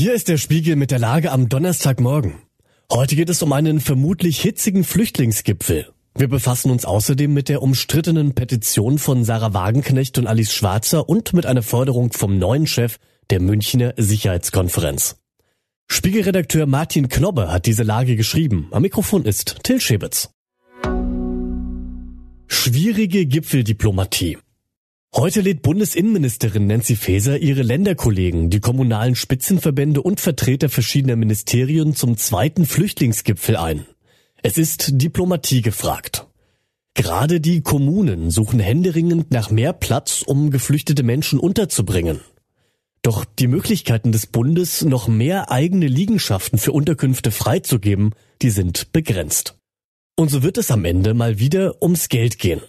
Hier ist der Spiegel mit der Lage am Donnerstagmorgen. Heute geht es um einen vermutlich hitzigen Flüchtlingsgipfel. Wir befassen uns außerdem mit der umstrittenen Petition von Sarah Wagenknecht und Alice Schwarzer und mit einer Forderung vom neuen Chef der Münchner Sicherheitskonferenz. Spiegelredakteur Martin Knobbe hat diese Lage geschrieben. Am Mikrofon ist Till Schäbitz. Schwierige Gipfeldiplomatie. Heute lädt Bundesinnenministerin Nancy Faeser ihre Länderkollegen, die kommunalen Spitzenverbände und Vertreter verschiedener Ministerien zum zweiten Flüchtlingsgipfel ein. Es ist Diplomatie gefragt. Gerade die Kommunen suchen händeringend nach mehr Platz, um geflüchtete Menschen unterzubringen. Doch die Möglichkeiten des Bundes, noch mehr eigene Liegenschaften für Unterkünfte freizugeben, die sind begrenzt. Und so wird es am Ende mal wieder ums Geld gehen.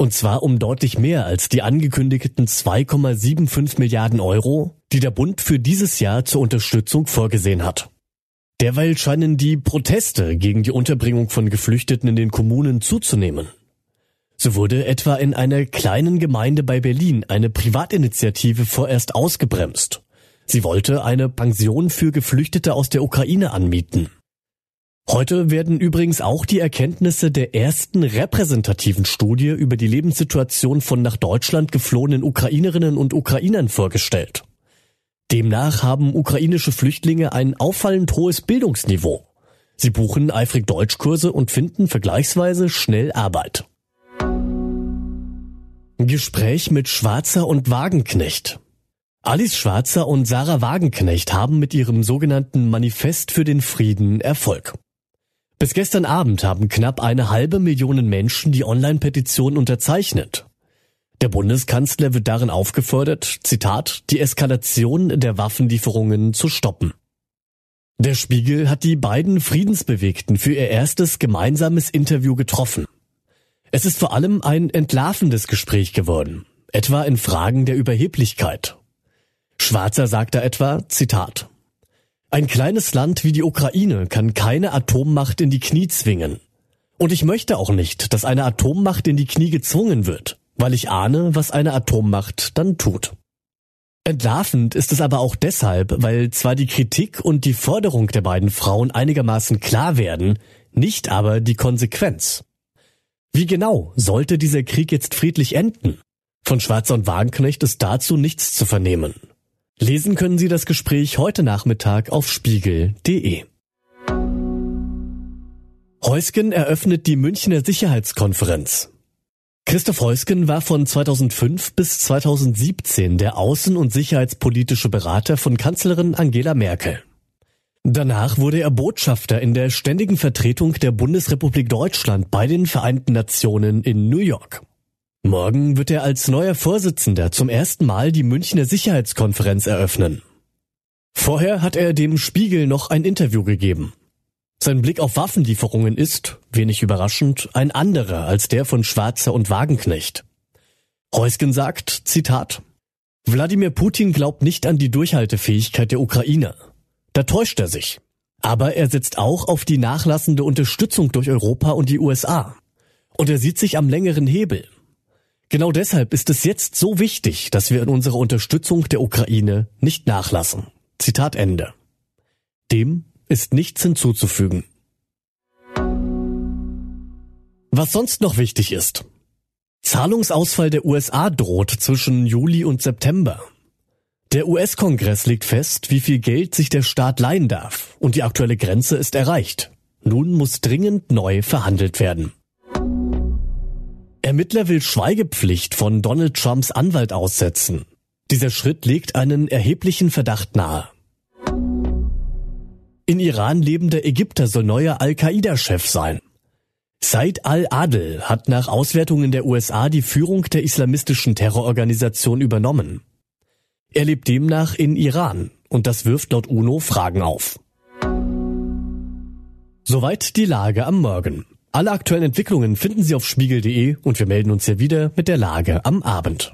Und zwar um deutlich mehr als die angekündigten 2,75 Milliarden Euro, die der Bund für dieses Jahr zur Unterstützung vorgesehen hat. Derweil scheinen die Proteste gegen die Unterbringung von Geflüchteten in den Kommunen zuzunehmen. So wurde etwa in einer kleinen Gemeinde bei Berlin eine Privatinitiative vorerst ausgebremst. Sie wollte eine Pension für Geflüchtete aus der Ukraine anmieten. Heute werden übrigens auch die Erkenntnisse der ersten repräsentativen Studie über die Lebenssituation von nach Deutschland geflohenen Ukrainerinnen und Ukrainern vorgestellt. Demnach haben ukrainische Flüchtlinge ein auffallend hohes Bildungsniveau. Sie buchen eifrig Deutschkurse und finden vergleichsweise schnell Arbeit. Gespräch mit Schwarzer und Wagenknecht. Alice Schwarzer und Sarah Wagenknecht haben mit ihrem sogenannten Manifest für den Frieden Erfolg. Bis gestern Abend haben knapp eine halbe Million Menschen die Online-Petition unterzeichnet. Der Bundeskanzler wird darin aufgefordert, Zitat, die Eskalation der Waffenlieferungen zu stoppen. Der Spiegel hat die beiden Friedensbewegten für ihr erstes gemeinsames Interview getroffen. Es ist vor allem ein entlarvendes Gespräch geworden, etwa in Fragen der Überheblichkeit. Schwarzer sagt da etwa, Zitat, ein kleines Land wie die Ukraine kann keine Atommacht in die Knie zwingen. Und ich möchte auch nicht, dass eine Atommacht in die Knie gezwungen wird, weil ich ahne, was eine Atommacht dann tut. Entlarvend ist es aber auch deshalb, weil zwar die Kritik und die Forderung der beiden Frauen einigermaßen klar werden, nicht aber die Konsequenz. Wie genau sollte dieser Krieg jetzt friedlich enden? Von Schwarzer und Wagenknecht ist dazu nichts zu vernehmen. Lesen können Sie das Gespräch heute Nachmittag auf spiegel.de. Heusgen eröffnet die Münchner Sicherheitskonferenz. Christoph Heusgen war von 2005 bis 2017 der außen- und sicherheitspolitische Berater von Kanzlerin Angela Merkel. Danach wurde er Botschafter in der ständigen Vertretung der Bundesrepublik Deutschland bei den Vereinten Nationen in New York. Morgen wird er als neuer Vorsitzender zum ersten Mal die Münchner Sicherheitskonferenz eröffnen. Vorher hat er dem Spiegel noch ein Interview gegeben. Sein Blick auf Waffenlieferungen ist, wenig überraschend, ein anderer als der von Schwarzer und Wagenknecht. Heusgen sagt, Zitat, Wladimir Putin glaubt nicht an die Durchhaltefähigkeit der Ukraine. Da täuscht er sich. Aber er setzt auch auf die nachlassende Unterstützung durch Europa und die USA. Und er sieht sich am längeren Hebel. Genau deshalb ist es jetzt so wichtig, dass wir in unserer Unterstützung der Ukraine nicht nachlassen. Zitat Ende. Dem ist nichts hinzuzufügen. Was sonst noch wichtig ist. Zahlungsausfall der USA droht zwischen Juli und September. Der US-Kongress legt fest, wie viel Geld sich der Staat leihen darf, und die aktuelle Grenze ist erreicht. Nun muss dringend neu verhandelt werden. Ermittler will Schweigepflicht von Donald Trumps Anwalt aussetzen. Dieser Schritt legt einen erheblichen Verdacht nahe. In Iran lebender Ägypter soll neuer Al-Qaida-Chef sein. Said al-Adel hat nach Auswertungen der USA die Führung der islamistischen Terrororganisation übernommen. Er lebt demnach in Iran und das wirft laut UNO Fragen auf. Soweit die Lage am Morgen. Alle aktuellen Entwicklungen finden Sie auf spiegel.de und wir melden uns hier wieder mit der Lage am Abend.